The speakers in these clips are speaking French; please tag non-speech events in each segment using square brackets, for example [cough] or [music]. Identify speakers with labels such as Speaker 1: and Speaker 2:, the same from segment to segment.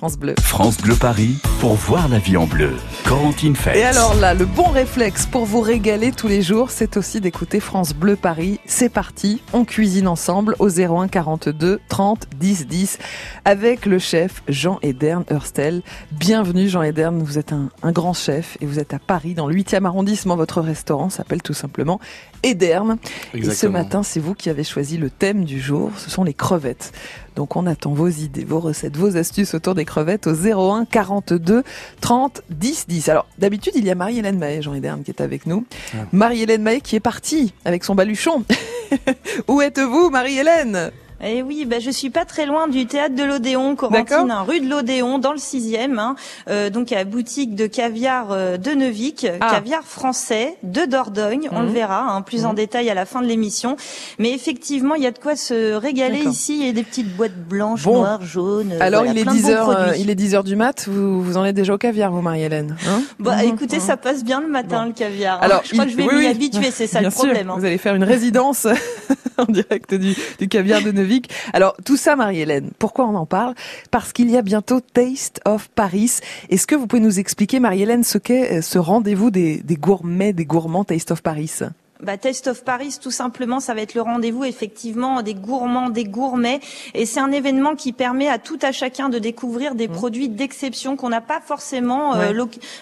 Speaker 1: France Bleu.
Speaker 2: France Bleu Paris pour voir la vie en bleu. Quarantine Fête.
Speaker 1: Et alors là, le bon réflexe pour vous régaler tous les jours, c'est aussi d'écouter France Bleu Paris. C'est parti, on cuisine ensemble au 01 42 30 10 10 avec le chef Jean Edern Hurstel. Bienvenue Jean Edern, vous êtes un, un grand chef et vous êtes à Paris dans le 8e arrondissement. Votre restaurant s'appelle tout simplement Edern. Et ce matin, c'est vous qui avez choisi le thème du jour, ce sont les crevettes. Donc on attend vos idées, vos recettes, vos astuces autour des crevettes au 01 42 30 10 10. Alors d'habitude il y a Marie-Hélène Mahé, Jean Edern, qui est avec nous. Ah. Marie-Hélène Mahé qui est partie avec son baluchon. [laughs] Où êtes-vous Marie-Hélène?
Speaker 3: Eh oui, bah, je suis pas très loin du théâtre de l'Odéon, Corentine, rue de l'Odéon, dans le sixième. Hein. Euh, donc, à la boutique de caviar euh, de Neuvik, ah. caviar français de Dordogne. On le mhm. verra hein, plus en mhm. détail à la fin de l'émission. Mais effectivement, il y a de quoi se régaler ici. Il y a des petites boîtes blanches, noires, jaunes.
Speaker 1: Alors, il est 10 heures, euh, il est 10 heures du mat. Vous, vous en êtes déjà au caviar, vous, Marie-Hélène
Speaker 3: hein? Bah, mhm. écoutez, ça passe bien le matin, le caviar. Alors, je crois que je vais m'y habituer. C'est ça [laughs] le problème.
Speaker 1: Vous allez faire une résidence [laughs] en direct du, du caviar de Neuvik. Alors tout ça, Marie-Hélène, pourquoi on en parle? Parce qu'il y a bientôt Taste of Paris. Est-ce que vous pouvez nous expliquer, Marie-Hélène, ce qu'est euh, ce rendez-vous des, des gourmets, des gourmands Taste of Paris?
Speaker 3: Bah, Taste of Paris, tout simplement, ça va être le rendez-vous effectivement des gourmands, des gourmets, et c'est un événement qui permet à tout à chacun de découvrir des mmh. produits d'exception qu'on n'a pas forcément, euh,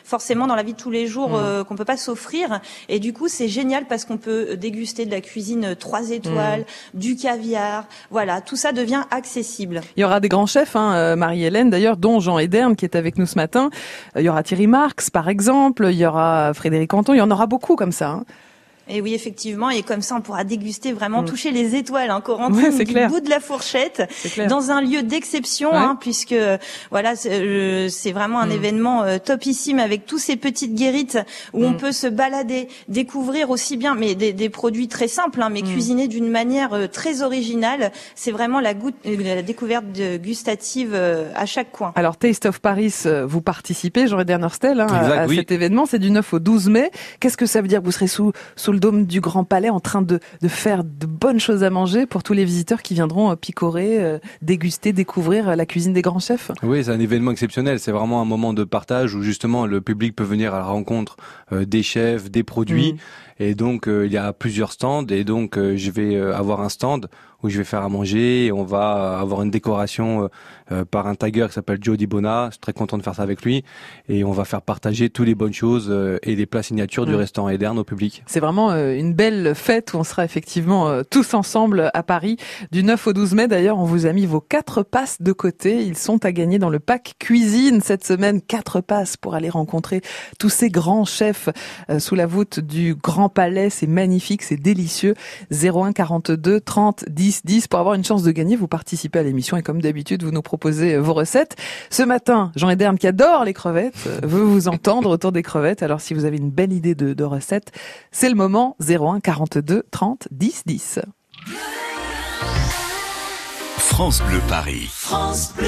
Speaker 3: forcément dans la vie de tous les jours, mmh. euh, qu'on peut pas s'offrir. Et du coup, c'est génial parce qu'on peut déguster de la cuisine trois étoiles, mmh. du caviar, voilà, tout ça devient accessible.
Speaker 1: Il y aura des grands chefs, hein, euh, Marie-Hélène d'ailleurs, dont Jean Edern qui est avec nous ce matin. Il y aura Thierry Marx, par exemple. Il y aura Frédéric Anton. Il y en aura beaucoup comme ça. Hein.
Speaker 3: Et oui, effectivement, et comme ça, on pourra déguster vraiment, mm. toucher les étoiles, hein, Corentine, du clair. bout de la fourchette, dans un lieu d'exception, hein, puisque voilà, c'est euh, vraiment un mm. événement euh, topissime avec tous ces petites guérites où on mm. peut se balader, découvrir aussi bien, mais des, des produits très simples, hein, mais cuisinés d'une manière euh, très originale. C'est vraiment la, goût, la découverte gustative à chaque coin.
Speaker 1: Alors, Taste of Paris, vous participez, Jean Dernerstel, hein, à, cet événement. C'est du 9 au 12 mai. Qu'est-ce que ça veut dire? Vous serez sous sous le dôme du Grand Palais en train de, de, faire de bonnes choses à manger pour tous les visiteurs qui viendront euh, picorer, euh, déguster, découvrir euh, la cuisine des grands chefs.
Speaker 4: Oui, c'est un événement exceptionnel. C'est vraiment un moment de partage où justement le public peut venir à la rencontre des chefs, des produits. Mm. Et donc il y a plusieurs stands et donc je vais avoir un stand où je vais faire à manger. Et on va avoir une décoration euh, euh, par un tiger qui s'appelle Joe Dibona. Je suis très content de faire ça avec lui. Et on va faire partager toutes les bonnes choses euh, et les plats signatures du mm. restaurant Edern au public.
Speaker 1: C'est vraiment une belle fête où on sera effectivement tous ensemble à Paris du 9 au 12 mai. D'ailleurs, on vous a mis vos quatre passes de côté. Ils sont à gagner dans le pack cuisine cette semaine. Quatre passes pour aller rencontrer tous ces grands chefs sous la voûte du Grand Palais. C'est magnifique, c'est délicieux. 01 42 30 10 10 pour avoir une chance de gagner. Vous participez à l'émission et comme d'habitude, vous nous proposez vos recettes. Ce matin, Jean Ederne qui adore les crevettes euh, veut vous entendre autour des crevettes. Alors si vous avez une belle idée de, de recette, c'est le moment 01 42 30 10 10.
Speaker 2: France Bleu Paris. France Bleu.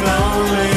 Speaker 1: lonely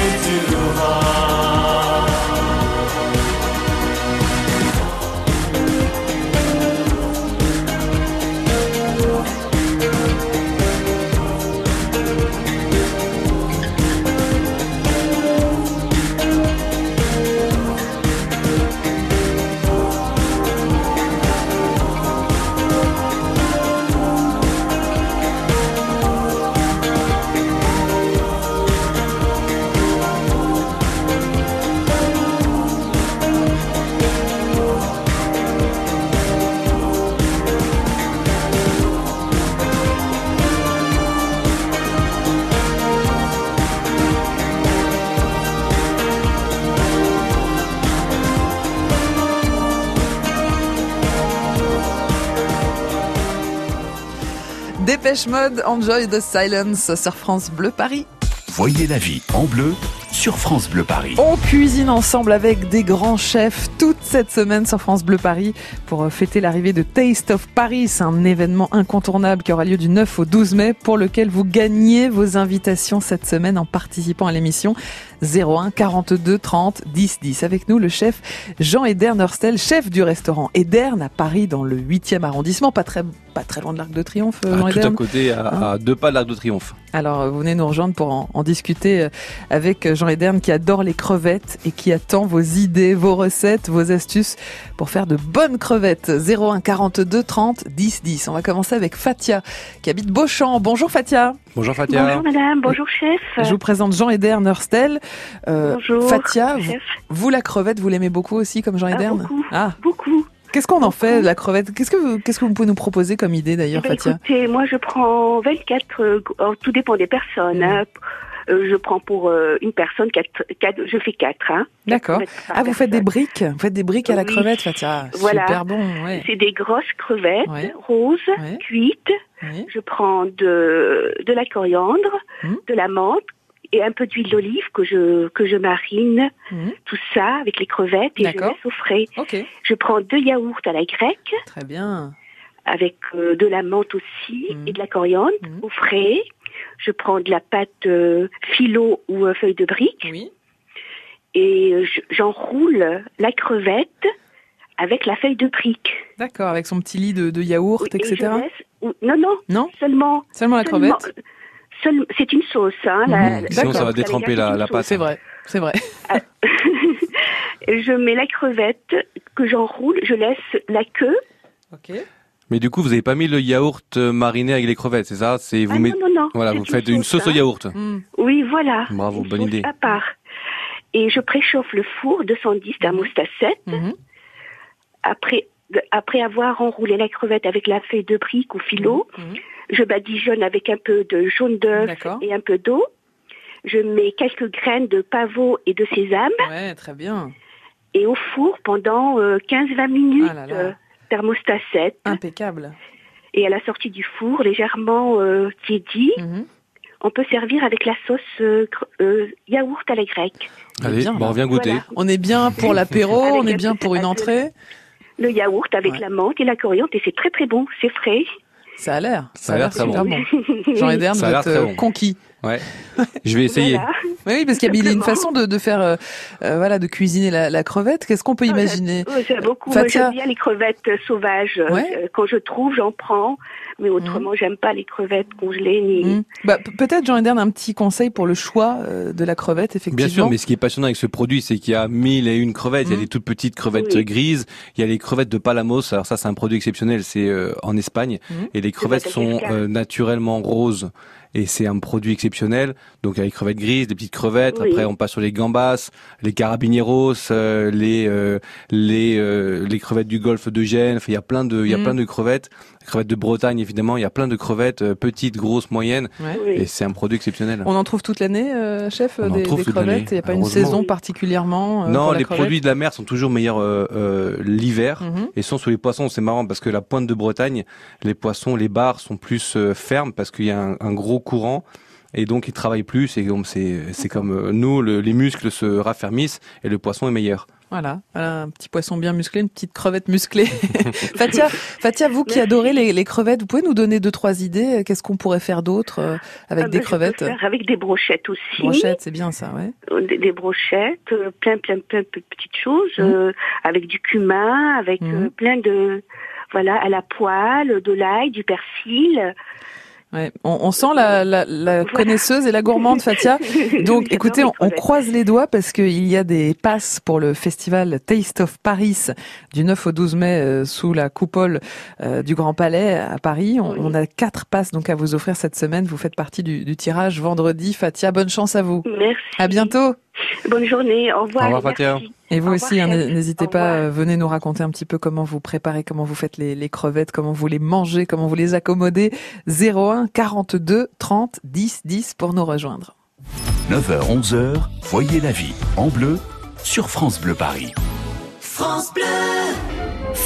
Speaker 1: Dépêche Mode, Enjoy the Silence sur France Bleu Paris.
Speaker 2: Voyez la vie en bleu sur France Bleu Paris.
Speaker 1: On cuisine ensemble avec des grands chefs toute cette semaine sur France Bleu Paris pour euh, fêter l'arrivée de Taste of Paris, un événement incontournable qui aura lieu du 9 au 12 mai pour lequel vous gagnez vos invitations cette semaine en participant à l'émission 01 42 30 10 10. Avec nous le chef Jean Edern Hurstel, chef du restaurant Edern à Paris dans le 8e arrondissement, pas très pas très loin de l'Arc de Triomphe.
Speaker 4: Euh, ah, tout à côté, à, hein deux pas de l'Arc de Triomphe.
Speaker 1: Alors, vous venez nous rejoindre pour en, discuter euh, avec Jean Edern qui adore les crevettes et qui attend vos idées, vos recettes, vos astuces pour faire de bonnes crevettes. 01 42 30 10 10. On va commencer avec Fatia qui habite Beauchamp. Bonjour Fatia.
Speaker 4: Bonjour Fatia.
Speaker 5: Bonjour madame, bonjour chef.
Speaker 1: Je vous présente Jean Edern Hurstel.
Speaker 5: Euh, bonjour.
Speaker 1: Fatia, vous, la crevette, vous l'aimez beaucoup aussi comme Jean Edern
Speaker 5: ah, Beaucoup. Ah. beaucoup.
Speaker 1: Qu'est-ce qu'on en fait la crevette? Qu'est-ce que vous, qu'est-ce que vous pouvez nous proposer comme idée d'ailleurs,
Speaker 5: eh
Speaker 1: ben,
Speaker 5: Fatia? Écoutez, moi je prends 24. Euh, tout dépend des personnes. Hein. Euh, je prends pour euh, une personne quatre, quatre, je fais quatre. Hein,
Speaker 1: D'accord. Ah, vous faites des briques? Vous faites des briques à la crevette, Fatia?
Speaker 5: Voilà.
Speaker 1: Super bon.
Speaker 5: Ouais. C'est des grosses crevettes roses, cuites. Je prends de de la coriandre, hum. de la menthe et un peu d'huile d'olive que je que je marine mmh. tout ça avec les crevettes et je laisse au frais. Je prends deux yaourts à la grecque.
Speaker 1: Très bien.
Speaker 5: Avec euh, de la menthe aussi mmh. et de la coriandre mmh. au frais. Je prends de la pâte euh, philo ou euh, feuille de brique.
Speaker 1: Oui.
Speaker 5: Et j'enroule la crevette avec la feuille de brique.
Speaker 1: D'accord, avec son petit lit de, de yaourt, etc.
Speaker 5: non, non,
Speaker 1: non,
Speaker 5: seulement.
Speaker 1: Seulement la crevette
Speaker 5: c'est une sauce. Hein,
Speaker 4: mhm. Sinon, ça va détremper la, pâte.
Speaker 1: C'est vrai, c'est vrai.
Speaker 5: Ah. [laughs] je mets la crevette que j'enroule, je laisse la queue.
Speaker 1: Ok.
Speaker 4: Mais du coup, vous n'avez pas mis le yaourt mariné avec les crevettes, c'est ça? C'est
Speaker 5: vous ah, non, non, non.
Speaker 4: Voilà, vous faites une sauce, au hein. yaourt.
Speaker 5: Mm. Oui, voilà.
Speaker 4: Bravo, bonne idée.
Speaker 5: À part. Et je préchauffe le four 210 thermostat 7. Après, après avoir enroulé la crevette avec la feuille de brique ou filo, mhm. Je badigeonne avec un peu de jaune d'œuf et un peu d'eau. Je mets quelques graines de pavot et de sésame.
Speaker 1: Ouais, très bien.
Speaker 5: Et au four pendant 15-20 euh, minutes, ah euh, thermostat 7.
Speaker 1: Impeccable.
Speaker 5: Et à la sortie du four, légèrement euh, tiédi, mhm. on peut servir avec la sauce euh, euh, yaourt à la grecque.
Speaker 4: Allez, on vient goûter.
Speaker 1: On est bien pour [laughs] l'apéro, on est bien pour une entrée.
Speaker 5: Le yaourt avec la menthe et la coriandre et c'est très très bon, c'est frais.
Speaker 1: Ça a l'air. Ça, a l'air très bon. [laughs] Jean Edern, vous êtes conquis.
Speaker 4: Ouais. Je vais essayer.
Speaker 1: Oui, parce qu'il y a une façon de, de faire, euh, euh, voilà, de cuisiner la, la crevette. Qu'est-ce qu'on peut ah, imaginer
Speaker 5: J'aime beaucoup. J'aime bien les crevettes sauvages. Euh, quand je trouve, j'en prends. Mais autrement, mmh. j'aime pas les crevettes congelées ni. Mmh.
Speaker 1: Bah, peut-être Jean Edern un petit conseil pour le choix de la crevette, effectivement.
Speaker 4: Bien sûr, mais ce qui est passionnant avec ce produit, c'est qu'il y a mille et une crevettes. Il y a mmh. des toutes petites crevettes grises. Il y a les crevettes de Palamos. Alors ça, c'est un produit exceptionnel. C'est en Espagne et les crevettes sont naturellement roses et c'est un produit exceptionnel. Donc il y a les crevettes grises, des petites crevettes. Après on passe sur les gambas, les carabineros, euh, les euh, les euh, les crevettes du golfe de Gênes. il y a plein de il y a mm. plein de crevettes crevettes de Bretagne, évidemment. Il y a plein de crevettes, euh, petites, grosses, moyennes. Et c'est un produit exceptionnel.
Speaker 1: On en trouve toute l'année, euh, chef, des, crevettes? Il n'y a pas une saison particulièrement
Speaker 4: euh, Non, les produits de la mer sont toujours meilleurs l'hiver. Mhm. Et sont sur les poissons, c'est marrant parce que la pointe de Bretagne, les poissons, les bars sont plus fermes parce qu'il y a un, un gros courant et donc ils travaillent plus et c'est c'est comme nous les muscles se raffermissent et le poisson est meilleur.
Speaker 1: Voilà, un petit poisson bien musclé, une petite crevette musclée. [laughs] Fatia, Fatia, vous qui adorez les, crevettes, vous pouvez nous donner deux trois idées Qu'est-ce qu'on pourrait faire d'autre euh, avec ah des ben, crevettes
Speaker 5: Avec des brochettes aussi.
Speaker 1: Brochettes, c'est bien ça, ouais.
Speaker 5: Euh, des, brochettes, euh, plein, plein, plein de petites choses, mmh. avec du cumin, avec mmh. plein de, voilà, à la poêle, de l'ail, du persil.
Speaker 1: Ouais. On, on, sent la, la, la connaisseuse et la gourmande Fatia. [laughs] Donc écoutez, on, on, croise les doigts parce qu'il y a des passes pour le festival Taste of Paris du 9 au 12 mai euh, sous la coupole euh, du Grand Palais à Paris. On, on, a quatre passes donc à vous offrir cette semaine. Vous faites partie du, du tirage vendredi. Fatia, bonne chance à vous.
Speaker 5: Merci.
Speaker 1: À bientôt.
Speaker 5: Bonne journée. Au revoir.
Speaker 4: Au revoir Fatia.
Speaker 1: Et vous aussi, hein, n'hésitez pas, euh, venez nous raconter un petit peu comment vous préparez, comment vous faites les, les, crevettes, comment vous les mangez, comment vous les accommodez. 01 42 30 10 10 pour nous rejoindre.
Speaker 2: 9h 11h, voyez la vie en bleu sur France Bleu Paris.
Speaker 6: France Bleu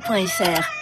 Speaker 6: bleu.fr.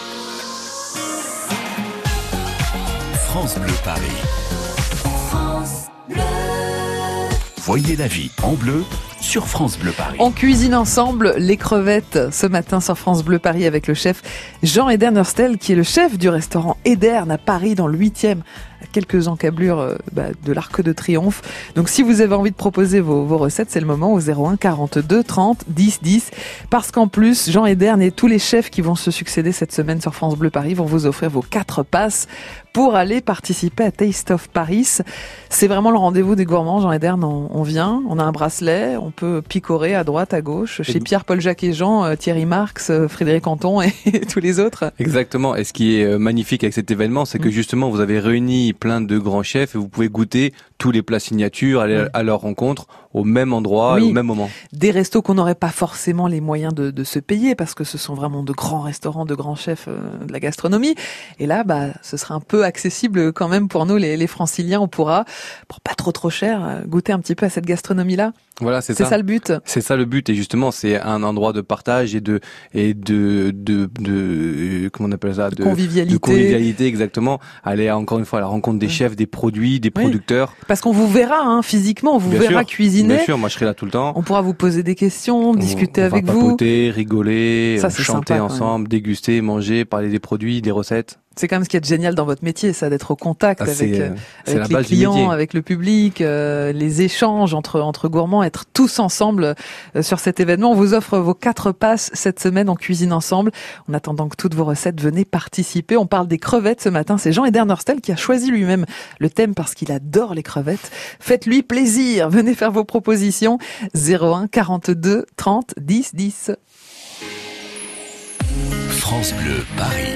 Speaker 2: France Bleu Paris. France Bleu. Voyez la vie en bleu sur France Bleu Paris.
Speaker 1: On cuisine ensemble les crevettes ce matin sur France Bleu Paris avec le chef Jean Edern Herstel qui est le chef du restaurant Edern à Paris dans le 8e quelques encablures euh, bah, de l'Arc de Triomphe. Donc si vous avez envie de proposer vos, vos recettes, c'est le moment au 01 42 30 10 10. Parce qu'en plus, Jean Edern et tous les chefs qui vont se succéder cette semaine sur France Bleu Paris vont vous offrir vos quatre passes pour aller participer à Taste of Paris. C'est vraiment le rendez-vous des gourmands. Jean Edern, on, on, vient, on a un bracelet, on peut picorer à droite, à gauche, chez Pierre, Paul, Jacques et Jean, euh, Thierry Marx, euh, Frédéric Anton et [laughs] tous les autres.
Speaker 4: Exactement. Et ce qui est magnifique avec cet événement, c'est que mm. justement, vous avez réuni plein de grands chefs et vous pouvez goûter tous les plats signatures, aller à leur rencontre au même endroit et au même moment.
Speaker 1: Des restos qu'on n'aurait pas forcément les moyens de, de, se payer parce que ce sont vraiment de grands restaurants, de grands chefs euh, de la gastronomie. Et là, bah, ce sera un peu accessible quand même pour nous, les, les franciliens. On pourra, pour pas trop trop cher, euh, goûter un petit peu à cette gastronomie-là.
Speaker 4: Voilà, c'est
Speaker 1: ça. C'est ça le but.
Speaker 4: C'est ça le but et justement c'est un endroit de partage et de et de de, de comment on appelle ça
Speaker 1: de, convivialité.
Speaker 4: De convivialité exactement. Aller encore une fois à la rencontre des chefs, des produits, des producteurs.
Speaker 1: Parce qu'on vous verra hein, physiquement, on vous verra cuisiner.
Speaker 4: Bien sûr, moi je serai là tout le temps.
Speaker 1: On pourra vous poser des questions, discuter avec
Speaker 4: va
Speaker 1: vous,
Speaker 4: rigoler, chanter ensemble, déguster, manger, parler des produits, des recettes.
Speaker 1: C'est quand même ce qui est génial dans votre métier, ça d'être au contact ah, avec, euh, avec les clients, avec le public, euh, les échanges entre entre gourmands, être tous ensemble euh, sur cet événement. On vous offre vos quatre passes cette semaine en cuisine ensemble. En attendant que toutes vos recettes venez participer, on parle des crevettes ce matin. C'est Jean Edernerstel qui a choisi lui-même le thème parce qu'il adore les crevettes. Faites-lui plaisir, venez faire vos propositions 01 42 30 10 10.
Speaker 2: France Bleu Paris.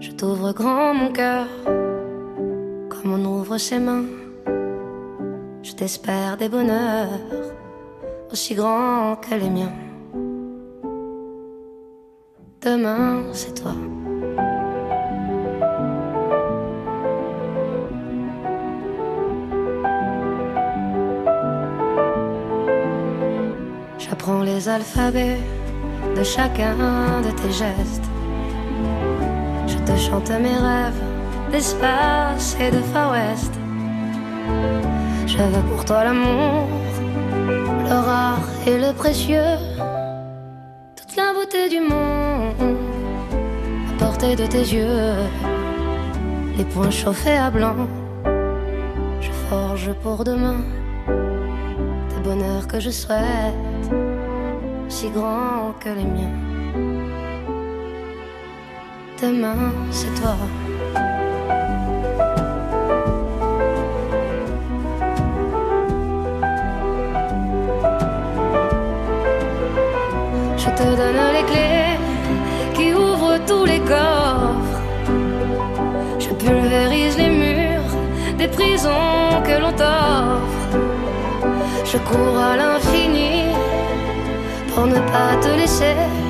Speaker 7: Je t'ouvre grand mon cœur, comme on ouvre ses mains. Je t'espère des bonheurs aussi grands que les miens. Demain, c'est toi. J'apprends les alphabets de chacun de tes gestes. Je te chante mes rêves d'espace et de Far West. Pour toi l'amour, le rare et le précieux, toute la beauté du monde à portée de tes yeux, les points chauffés à blanc. Je forge pour demain des bonheurs que je souhaite, si grands que les miens. Demain, c'est toi. te donne les clés qui ouvrent tous les coffres. Je pulvérise les murs des prisons que l'on t'offre. Je cours à l'infini pour ne pas te laisser.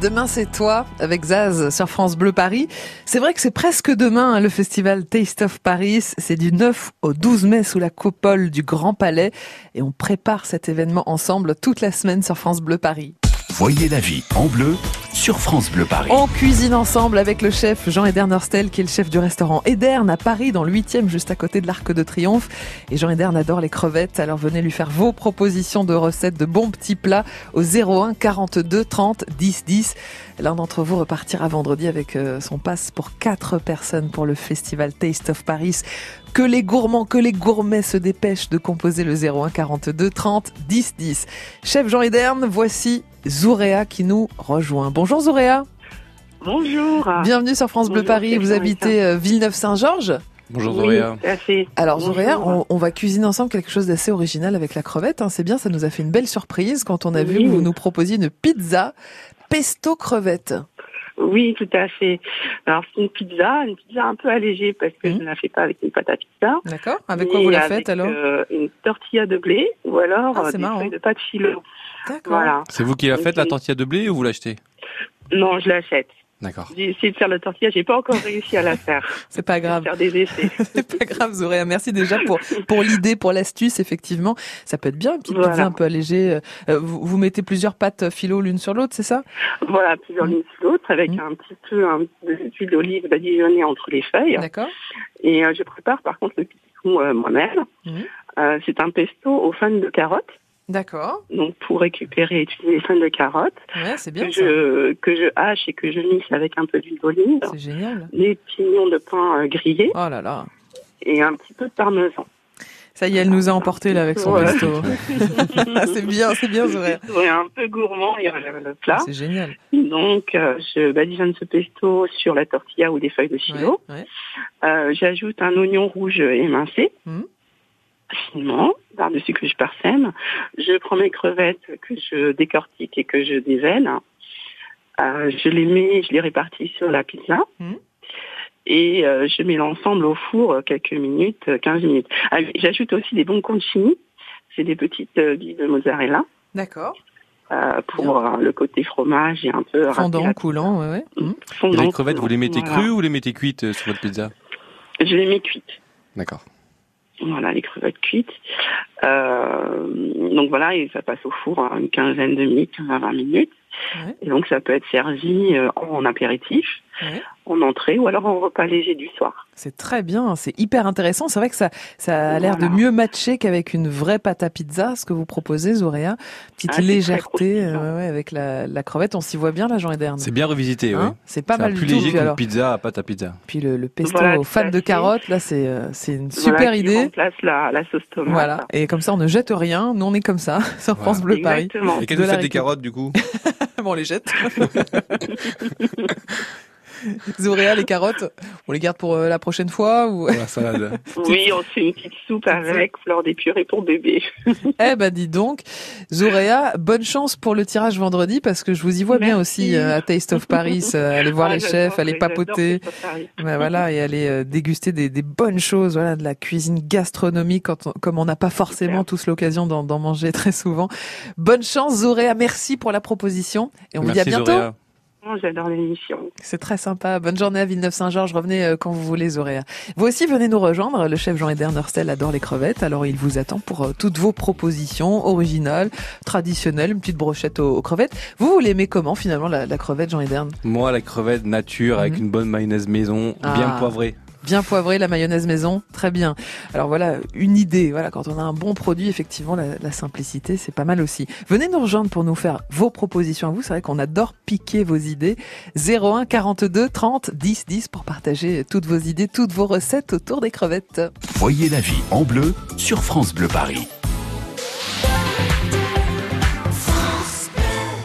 Speaker 1: Demain c'est toi avec Zaz sur France Bleu Paris. C'est vrai que c'est presque demain hein, le festival Taste of Paris. C'est du 9 au 12 mai sous la coupole du Grand Palais et on prépare cet événement ensemble toute la semaine sur France Bleu Paris.
Speaker 2: Voyez la vie en bleu sur France Bleu Paris.
Speaker 1: On cuisine ensemble avec le chef Jean Edern Herstel, qui est le chef du restaurant Edern à Paris, dans le 8e, juste à côté de l'Arc de Triomphe. Et Jean Edern adore les crevettes, alors venez lui faire vos propositions de recettes de bons petits plats au 01 42 30 10 10. L'un d'entre vous repartira vendredi avec euh, son passe pour quatre personnes pour le festival Taste of Paris. Que les gourmands, que les gourmets se dépêchent de composer le 01 42 30 10 10. Chef Jean Edern, voici Zouréa qui nous rejoint. Bonjour Zouréa.
Speaker 8: Bonjour.
Speaker 1: Bienvenue sur France Bleu Paris. Vous habitez euh, Villeneuve-Saint-Georges
Speaker 4: Bonjour Zouréa.
Speaker 1: Alors Zouréa, on, va cuisiner ensemble quelque chose d'assez original avec la crevette. Hein. C'est bien, ça nous a fait une belle surprise quand on a vu que vous nous proposiez une pizza pesto crevette.
Speaker 8: Oui, tout à fait. Alors c'est une pizza, une pizza un peu allégée parce que je mmh. ne la fais pas avec une pâte à pizza.
Speaker 1: D'accord. Avec quoi vous la faites alors?
Speaker 8: euh, Une tortilla de blé ou alors ah, euh, des feuilles de pâte filo.
Speaker 1: D'accord. Voilà.
Speaker 4: C'est vous qui la faites la tortilla de blé ou vous l'achetez?
Speaker 8: Non, je l'achète.
Speaker 4: D'accord.
Speaker 8: J'ai essayé de faire la tortilla, j'ai pas encore réussi à la faire. [laughs]
Speaker 1: C'est pas grave.
Speaker 8: Faire des essais. [laughs]
Speaker 1: C'est pas grave, Zoréa. Merci déjà pour pour l'idée, pour l'astuce. Effectivement, ça peut être bien une petite pizza un peu allégée. Euh, vous, vous, mettez plusieurs pâtes philo l'une sur l'autre, c'est ça?
Speaker 8: Voilà, plusieurs mmh. l'une sur l'autre, avec mmh. un petit peu un, d'huile d'olive badigeonnée entre les feuilles.
Speaker 1: D'accord.
Speaker 8: Et euh, je prépare par contre le pistou euh, moi-même. Mmh. Euh, c'est un pesto aux fans de carottes.
Speaker 1: D'accord.
Speaker 8: Donc pour récupérer et utiliser les fans de carottes.
Speaker 1: Ouais, c'est bien
Speaker 8: que
Speaker 1: ça.
Speaker 8: je que je hache et que je mixe avec un peu d'huile d'olive.
Speaker 1: C'est génial.
Speaker 8: Les pignons de pain euh, grillés.
Speaker 1: Oh là là.
Speaker 8: Et un petit peu de parmesan.
Speaker 1: Ça y est, elle nous a emporté là avec son ouais. pesto. [laughs] c'est bien, c'est bien, Zoé. [laughs]
Speaker 8: Ouais, un peu gourmand, il y a le plat.
Speaker 1: C'est génial.
Speaker 8: Donc, euh, je badigeonne ce pesto sur la tortilla ou des feuilles de
Speaker 1: ouais.
Speaker 8: Euh, J'ajoute un oignon rouge émincé.
Speaker 1: Mmh
Speaker 8: finement par-dessus que je parsème. Je prends mes crevettes que je décortique et que je dévèle. Euh, je les mets, je les répartis sur la pizza.
Speaker 1: Mmh.
Speaker 8: Et euh, je mets l'ensemble au four quelques minutes, 15 minutes. Ah, J'ajoute aussi des bons concini. C'est des petites euh, billes de mozzarella.
Speaker 1: D'accord.
Speaker 8: Euh, pour le côté fromage et un peu
Speaker 1: fondant, coulant, ouais, ouais.
Speaker 8: Mmh. Fondant,
Speaker 4: les crevettes,
Speaker 8: coulant,
Speaker 4: vous les mettez
Speaker 8: voilà.
Speaker 4: crues ou les mettez cuites sur votre pizza?
Speaker 8: Je les mets cuites.
Speaker 4: D'accord.
Speaker 8: Voilà, les crevettes cuites. Euh, donc voilà, et ça passe au four à une quinzaine de minutes, 15 à 20 minutes.
Speaker 1: Ouais.
Speaker 8: Et donc ça peut être servi euh, en apéritif,
Speaker 1: Ouais.
Speaker 8: en entrée ou alors en repas léger du soir.
Speaker 1: C'est très bien, c'est hyper intéressant. C'est vrai que ça, ça a l'air
Speaker 8: Voilà.
Speaker 1: de mieux matcher qu'avec une vraie pâte à pizza, ce que vous proposez, Zoréa. Petite
Speaker 8: Ah,
Speaker 1: légèreté euh, ouais, avec la, la crevette, on s'y voit bien là, Jean Ederne.
Speaker 4: C'est bien revisité,
Speaker 1: Hein
Speaker 4: oui.
Speaker 1: C'est pas
Speaker 4: C'est
Speaker 1: mal
Speaker 4: plus
Speaker 1: du tout.
Speaker 4: léger qu'une pizza à pâte à pizza.
Speaker 1: Puis le, le pesto
Speaker 8: Voilà,
Speaker 1: aux fans de carottes, là, c'est euh, c'est une super
Speaker 8: Voilà,
Speaker 1: idée.
Speaker 8: remplace la, la sauce tomate.
Speaker 1: Voilà, et comme ça, on ne jette rien. Nous, on est comme ça [laughs] sur France Bleu Paris.
Speaker 8: Exactement.
Speaker 4: Et qu'est-ce que vous
Speaker 1: la
Speaker 4: faites des carottes du coup? [laughs]
Speaker 1: Bon, on les jette. [laughs] Zoréa, les carottes, on les garde pour euh, la prochaine fois ou
Speaker 4: Pour la salade. [laughs]
Speaker 8: Oui, on fait une petite soupe avec fleur des purées pour bébé. [laughs]
Speaker 1: Eh ben dis donc, Zoréa, bonne chance pour le tirage vendredi parce que je vous y vois bien aussi euh, à Taste of Paris, euh, [laughs] aller voir
Speaker 8: Ah,
Speaker 1: les chefs, aller papoter.
Speaker 8: Taste of Paris.
Speaker 1: Ouais, voilà, et aller euh, déguster des, des bonnes choses, voilà, de la cuisine gastronomique, quand on- comme on n'a pas forcément tous l'occasion d'en manger très souvent. Bonne chance, Zoréa, merci pour la proposition, et on vous dit à bientôt.
Speaker 4: Zoréa.
Speaker 8: J'adore l'émission.
Speaker 1: C'est très sympa. Bonne journée à Villeneuve-Saint-Georges. Revenez euh, quand vous voulez, Zoréa. Vous aussi, venez nous rejoindre. Le chef Jean-Eder Norstel adore les crevettes. Alors, il vous attend pour euh, toutes vos propositions originales, traditionnelles, une petite brochette aux, aux crevettes. Vous, vous l'aimez comment, finalement, la, la crevette, Jean-Eder
Speaker 4: Moi, la crevette nature avec
Speaker 1: Mhm.
Speaker 4: une bonne mayonnaise maison, bien
Speaker 1: Ah.
Speaker 4: poivrée.
Speaker 1: Bien poivré, la mayonnaise maison, très bien. Alors voilà, une idée. Voilà, quand on a un bon produit, effectivement, la, la simplicité, c'est pas mal aussi. Venez nous rejoindre pour nous faire vos propositions à vous. C'est vrai qu'on adore piquer vos idées. 01 42 30 10 10 pour partager toutes vos idées, toutes vos recettes autour des crevettes.
Speaker 2: Voyez la vie en bleu sur France Bleu Paris.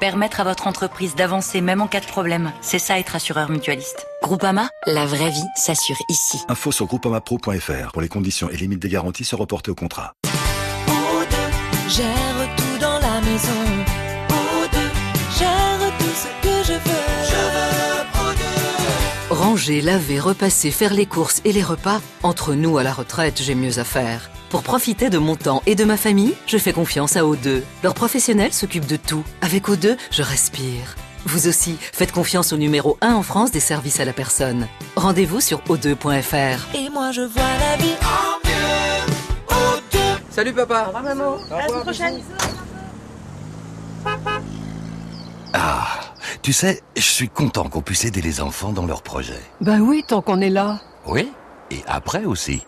Speaker 9: Permettre à votre entreprise d'avancer même en cas de problème, c'est ça être assureur mutualiste. Groupama, la vraie vie s'assure ici.
Speaker 10: Info sur groupamapro.fr pour les conditions et limites des garanties se reporter au contrat.
Speaker 11: Gère tout dans la maison. Gère tout ce que je veux. Je veux.
Speaker 12: Ranger, laver, repasser, faire les courses et les repas, entre nous à la retraite, j'ai mieux à faire. Pour profiter de mon temps et de ma famille, je fais confiance à O2. Leurs professionnels s'occupent de tout. Avec O2, je respire. Vous aussi, faites confiance au numéro 1 en France des services à la personne. Rendez-vous sur o2.fr.
Speaker 11: Et moi je vois la vie en mieux. Pro deux.
Speaker 1: Salut papa.
Speaker 3: Au revoir maman. À la semaine prochaine.
Speaker 13: Ah, tu sais, je suis content qu'on puisse aider les enfants dans leurs projets.
Speaker 14: Bah oui, tant qu'on est là.
Speaker 13: Oui, et après aussi.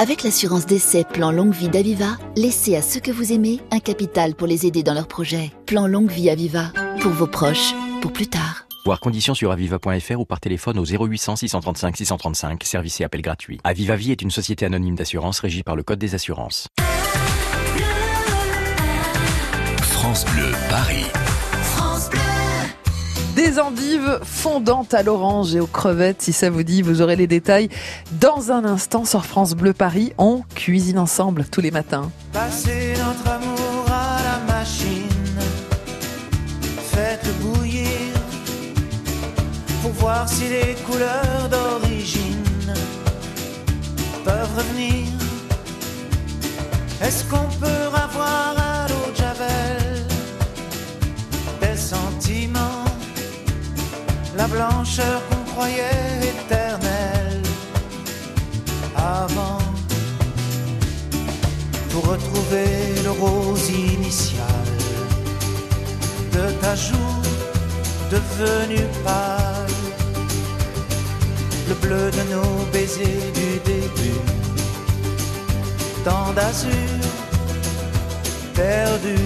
Speaker 15: Avec l'assurance d'essai Plan Longue Vie d'Aviva, laissez à ceux que vous aimez un capital pour les aider dans leurs projets. Plan Longue Vie Aviva, pour vos proches, pour plus tard.
Speaker 16: Voir conditions sur aviva.fr ou par téléphone au 0800 635 635, service et appel gratuit. Aviva Vie est une société anonyme d'assurance régie par le Code des assurances.
Speaker 2: France Bleu Paris
Speaker 1: des endives fondantes à l'orange et aux crevettes. Si ça vous dit, vous aurez les détails dans un instant sur France Bleu Paris. On cuisine ensemble tous les matins.
Speaker 17: Faites bouillir pour
Speaker 14: voir si les couleurs d'origine peuvent revenir. Est-ce qu'on peut avoir un la blancheur qu'on croyait éternelle. Avant pour retrouver le rose initial de ta joue devenu pâle, le bleu de nos baisers du début, tant d'azur perdu,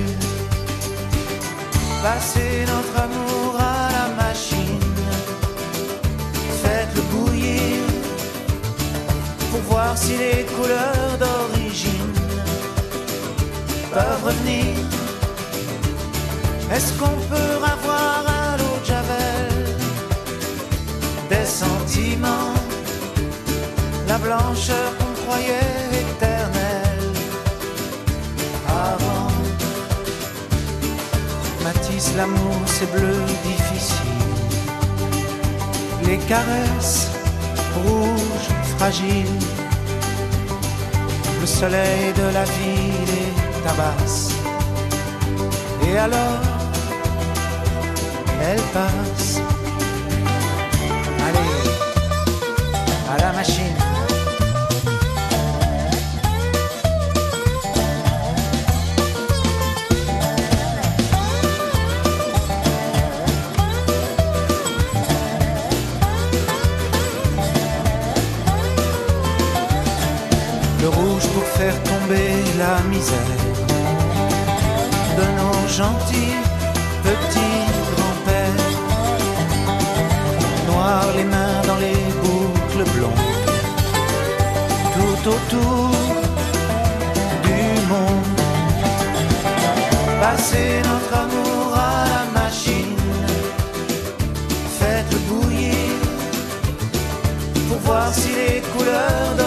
Speaker 14: passer notre amour si les couleurs d'origine peuvent revenir. Est-ce qu'on peut avoir à l'eau de Javel des sentiments, la blancheur qu'on croyait éternelle avant? Matisse, l'amour, c'est bleu difficile, les caresses rouges, fragiles, le soleil de la ville est tabasse. Et alors, elle passe. Allez, à la machine. Le rouge pour faire tomber la misère de nos gentils petits grands-pères. Noir les mains dans les boucles blondes, tout autour du monde. Passer notre amour à la machine, faites bouillir pour voir si les couleurs d'origine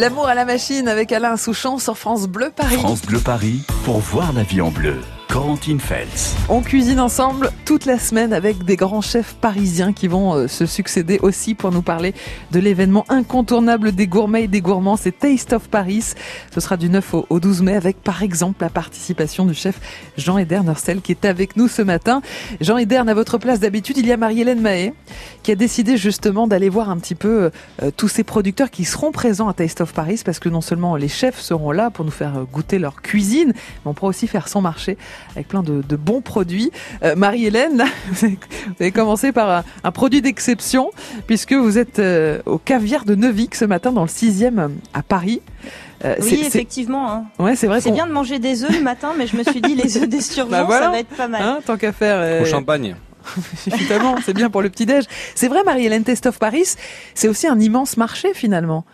Speaker 1: L'amour à la machine avec Alain Souchon sur France Bleu Paris.
Speaker 2: France Bleu Paris pour voir la vie en bleu. Corentine Feltz.
Speaker 1: On cuisine ensemble toute la semaine avec des grands chefs parisiens qui vont euh, se succéder aussi pour nous parler de l'événement incontournable des gourmets et des gourmands, c'est Taste of Paris. Ce sera du 9 au, au 12 mai avec par exemple la participation du chef Jean Eder Nerstel qui est avec nous ce matin. Jean Eder, à votre place d'habitude, il y a Marie-Hélène Mahé qui a décidé justement d'aller voir un petit peu euh, tous ces producteurs qui seront présents à Taste of Paris parce que non seulement les chefs seront là pour nous faire euh, goûter leur cuisine, mais on pourra aussi faire son marché avec plein de, de bons produits. Euh, Marie-Hélène, là, vous [laughs] avez- vous avez commencé par un, un produit d'exception puisque vous êtes euh, au caviar de Neuvic ce matin dans le 6e à Paris. Euh, c'est-
Speaker 3: Oui,
Speaker 1: c'est-
Speaker 3: effectivement. hein.
Speaker 1: Ouais, c'est vrai
Speaker 3: C'est bien de manger des œufs le matin, mais je me suis dit les [laughs] œufs d'esturgeon,
Speaker 1: Bah voilà.
Speaker 3: ça va être pas mal.
Speaker 1: Hein, tant qu'à faire. euh,
Speaker 4: Au champagne. [laughs]
Speaker 1: Évidemment, c'est bien pour le petit-déj. C'est vrai, Marie-Hélène Test of Paris, c'est aussi un immense marché finalement.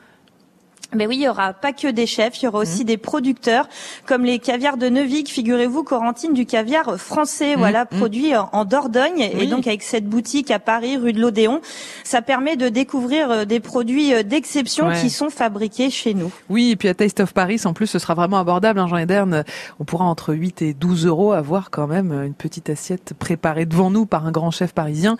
Speaker 3: Mais oui, il y aura pas que des chefs, il y aura
Speaker 1: Mmh.
Speaker 3: aussi des producteurs, comme les caviars de Neuvic. Figurez-vous, Corentine, du caviar français, voilà,
Speaker 1: mmh.
Speaker 3: produit en, en Dordogne. Et donc, avec cette boutique à Paris, rue de l'Odéon, ça permet de découvrir euh, des produits euh, d'exception
Speaker 1: Ouais.
Speaker 3: qui sont fabriqués chez nous.
Speaker 1: Oui, et puis à Taste of Paris, en plus, ce sera vraiment abordable, hein, Jean Ederne. On pourra entre 8 et 12 euros avoir quand même une petite assiette préparée devant nous par un grand chef parisien.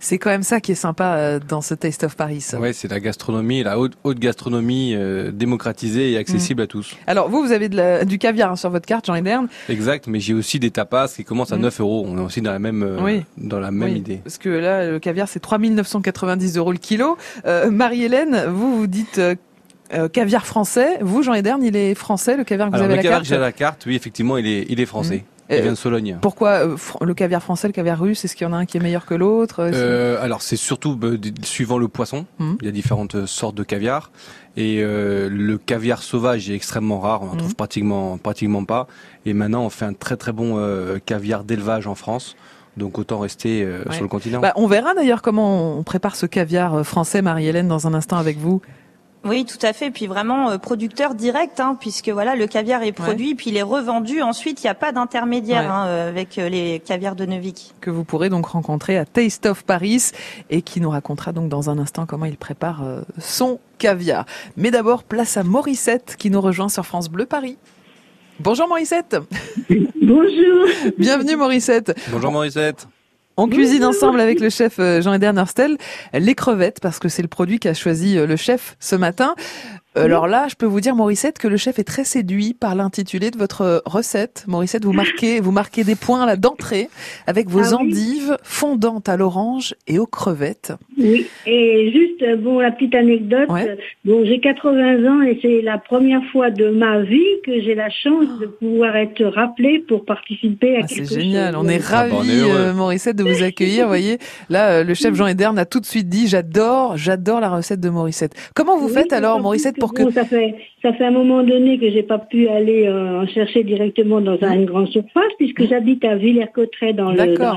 Speaker 1: C'est quand même ça qui est sympa euh, dans ce Taste of Paris.
Speaker 4: Ouais, c'est la gastronomie, la haute, haute gastronomie euh, démocratisée et accessible à tous.
Speaker 1: Alors vous, vous avez de la- du caviar hein, sur votre carte, Jean Ederne.
Speaker 4: Exact, mais j'ai aussi des tapas qui commencent à
Speaker 1: Mm.
Speaker 4: 9 euros. On est aussi dans la même, euh,
Speaker 1: Oui.
Speaker 4: dans la même
Speaker 1: Oui,
Speaker 4: idée.
Speaker 1: Parce que là, le caviar, c'est 3990 euros le kilo. Euh, Marie-Hélène, vous, vous dites euh, caviar français. Vous, Jean Ederne, il est français, le caviar que vous avez à la carte
Speaker 4: Le caviar que j'ai à la carte, oui, effectivement, il est, il est français. Mmh. Il vient de Sologne.
Speaker 1: Pourquoi le caviar français, le caviar russe Est-ce qu'il y en a un qui est meilleur que l'autre
Speaker 4: Alors c'est surtout bah, suivant le poisson. Mmh. Il y a différentes sortes de caviar. Et le caviar sauvage est extrêmement rare. On en trouve mmh. pratiquement, pratiquement pas. Et maintenant, on fait un très très bon caviar d'élevage en France. Donc autant rester euh, sur le continent.
Speaker 1: Bah, on verra d'ailleurs comment on prépare ce caviar euh, français, Marie-Hélène, dans un instant avec vous.
Speaker 3: Oui, tout à fait. Puis vraiment euh, producteur direct, hein, puisque voilà, le caviar est produit, puis il est revendu. Ensuite, il n'y a pas d'intermédiaire hein, avec les caviars de Neuvik.
Speaker 1: Que vous pourrez donc rencontrer à Taste of Paris et qui nous racontera donc dans un instant comment il prépare son caviar. Mais d'abord, place à Morissette qui nous rejoint sur France Bleu Paris. Bonjour Morissette.
Speaker 17: Bonjour.
Speaker 1: Bienvenue Morissette.
Speaker 4: Bonjour Morissette.
Speaker 1: On cuisine ensemble avec le chef euh, Jean-Eder Nerstel les crevettes parce que c'est le produit qu'a choisi euh, le chef ce matin. Alors là, je peux vous dire, Morissette, que le chef est très séduit par l'intitulé de votre recette. Morissette, vous marquez, vous marquez des points là d'entrée avec vos ah endives fondantes à l'orange et aux crevettes.
Speaker 17: Oui, et juste, bon, la petite anecdote. Bon, j'ai 80 ans et c'est la première fois de ma vie que j'ai la chance de pouvoir être rappelée pour participer à ah, quelque chose.
Speaker 1: C'est génial, on est ravis, ah, Morissette, de vous accueillir. vous voyez, là, euh, le chef Jean Ederne a tout de suite dit, j'adore, j'adore la recette de Morissette. Comment vous faites alors, Morissette, pour que...
Speaker 17: ça fait, ça fait un moment donné que j'ai pas pu aller euh, en chercher directement dans une grande surface puisque j'habite à Villers-Cotterêts dans le dans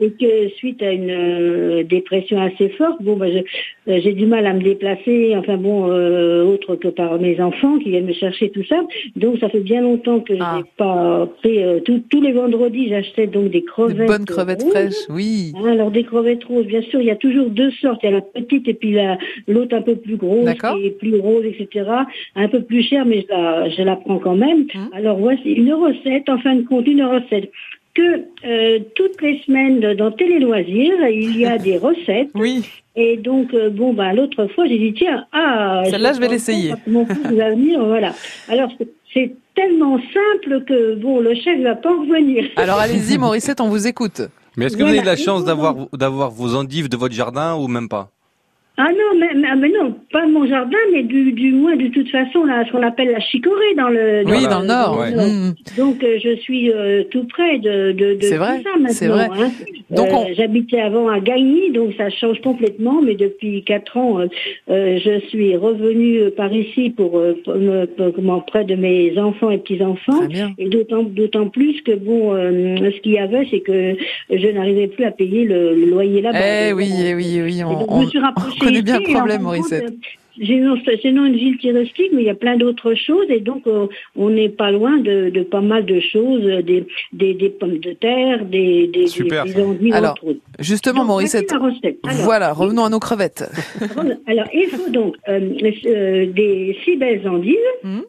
Speaker 17: et que suite à une euh, dépression assez forte, bon, bah, euh, j'ai du mal à me déplacer, enfin bon, autre que par mes enfants qui viennent me chercher tout ça. Donc ça fait bien longtemps que je ah. n'ai pas fait. tous les vendredis, j'achetais donc des crevettes. Des
Speaker 1: bonnes crevettes fraîches, oui.
Speaker 17: Hein, alors des crevettes roses, bien sûr, il y a toujours deux sortes. Il y a la petite et puis l'autre un peu plus grosse et plus rose, etc. Un peu plus cher, mais je la, je la prends quand même. Hum. Alors voici une recette, en fin de compte, une recette que euh, toutes les semaines dans Télé Loisirs, il y a [laughs] des recettes.
Speaker 1: Oui.
Speaker 17: Et donc, euh, bon, bah, l'autre fois, j'ai dit, tiens, ah.
Speaker 1: Celle-là, je vais l'essayer.
Speaker 17: Mon fils va venir, voilà. Alors, c'est tellement simple que, bon, le chef va pas revenir. [laughs]
Speaker 1: Alors, allez-y, Morissette, on vous écoute.
Speaker 4: Mais est-ce que vous avez la chance d'avoir, d'avoir vos endives de votre jardin ou même pas?
Speaker 17: Ah non, mais, mais, non, pas mon jardin, mais du, du moins de toute façon là, ce qu'on appelle la chicorée dans le.
Speaker 1: oui, dans le nord.
Speaker 17: Mmh. Donc euh, je suis euh, tout près de, de, de
Speaker 1: tout vrai, ça maintenant. Vrai. Hein.
Speaker 17: Donc euh, j'habitais avant à Gagny, donc ça change complètement. Mais depuis quatre ans, je suis revenue par ici pour, comment près de mes enfants et petits enfants. Et d'autant d'autant plus que bon, ce qu'il y avait, c'est que je n'arrivais plus à payer le, loyer là-bas.
Speaker 1: Eh oui, eh oui, oui. On, je me suis rapprochée connais bien le problème, Morissette.
Speaker 17: C'est non une ville touristique, mais il y a plein d'autres choses et donc euh, on n'est pas loin de, de, pas mal de choses, des, des, des pommes de terre, des, des,
Speaker 1: Super. des, Alors, justement, donc, Morissette, voilà, revenons à nos crevettes.
Speaker 17: Alors, il faut donc euh, euh, des six belles endives, mmh.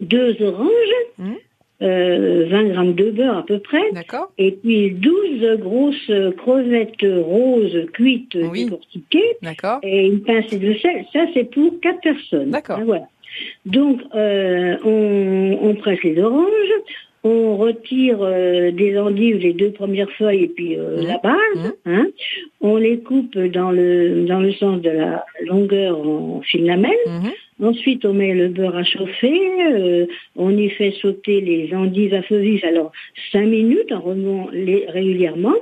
Speaker 17: deux oranges, mmh. 20 euh, grammes de beurre à peu près. Et puis 12 grosses crevettes roses cuites oui. décortiquées. Et une pincée de sel. Ça, c'est pour 4 personnes.
Speaker 1: D'accord.
Speaker 17: Voilà. Donc, euh, on, on, presse les oranges, on retire euh, des endives les deux premières feuilles et puis euh, mmh. la base. Mmh. Hein. On les coupe dans le dans le sens de la longueur en fil lamelle. Mmh. Ensuite, on met le beurre à chauffer. Euh, on y fait sauter les endives à feu vif. Alors, cinq minutes en remuant les régulièrement.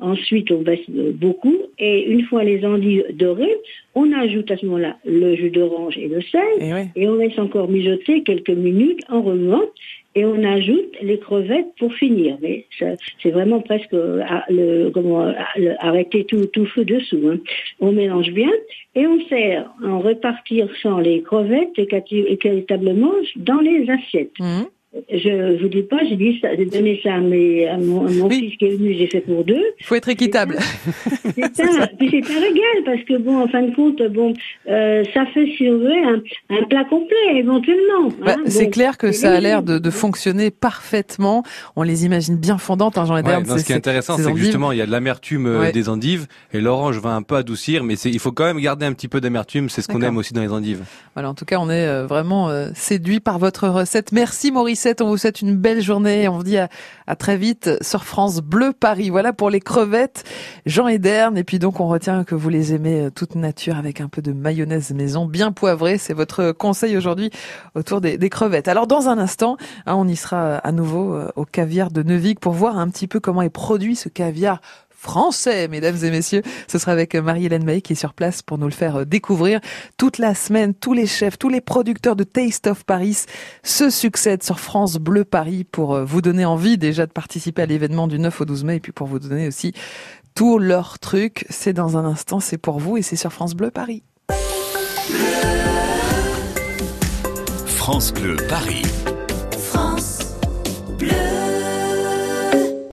Speaker 17: Ensuite, on baisse beaucoup. Et une fois les endives dorées, on ajoute à ce moment-là le jus d'orange et le sel. Et, et on laisse encore mijoter quelques minutes en remuant et on ajoute les crevettes pour finir. Mais c'est vraiment presque euh, le, comment, arrêter tout, tout feu dessous. Hein. On mélange bien et on sert en sans les crevettes équitablement dans les assiettes. Mmh je vous dis pas, j'ai dit ça, j'ai donné ça à, mes, à mon, fils qui est venu, j'ai fait pour deux.
Speaker 1: Il faut être équitable.
Speaker 17: C'est un, un, régal parce que bon, en fin de compte, bon, euh, ça fait si on veut un, un plat complet éventuellement.
Speaker 1: Bah, hein. c'est clair que ça a l'air de, de, fonctionner parfaitement. On les imagine bien fondantes, hein, Jean ouais,
Speaker 4: Ce qui est intéressant, c'est que justement, il y a de l'amertume euh, des endives et l'orange va un peu adoucir, mais il faut quand même garder un petit peu d'amertume. C'est ce qu'on aime aussi dans les endives.
Speaker 1: Voilà, en tout cas, on est euh, vraiment séduit par votre recette. Merci Maurice 17. On vous souhaite une belle journée. On vous dit à, très vite sur France Bleu Paris. Voilà pour les crevettes. Jean Ederne. Et puis donc, on retient que vous les aimez euh, toute nature avec un peu de mayonnaise maison bien poivrée. C'est votre conseil aujourd'hui autour des, crevettes. Alors, dans un instant, hein, on y sera à nouveau euh, au caviar de Neuvig pour voir un petit peu comment est produit ce caviar français, mesdames et messieurs. Ce sera avec Marie-Hélène May qui est sur place pour nous le faire euh, découvrir. Toute la semaine, tous les chefs, tous les producteurs de Taste of Paris se succèdent sur France Bleu Paris pour euh, vous donner envie déjà de participer à l'événement du 9 au 12 mai et puis pour vous donner aussi tous leurs trucs. C'est dans un instant, c'est pour vous et c'est sur France Bleu Paris.
Speaker 2: France Bleu Paris.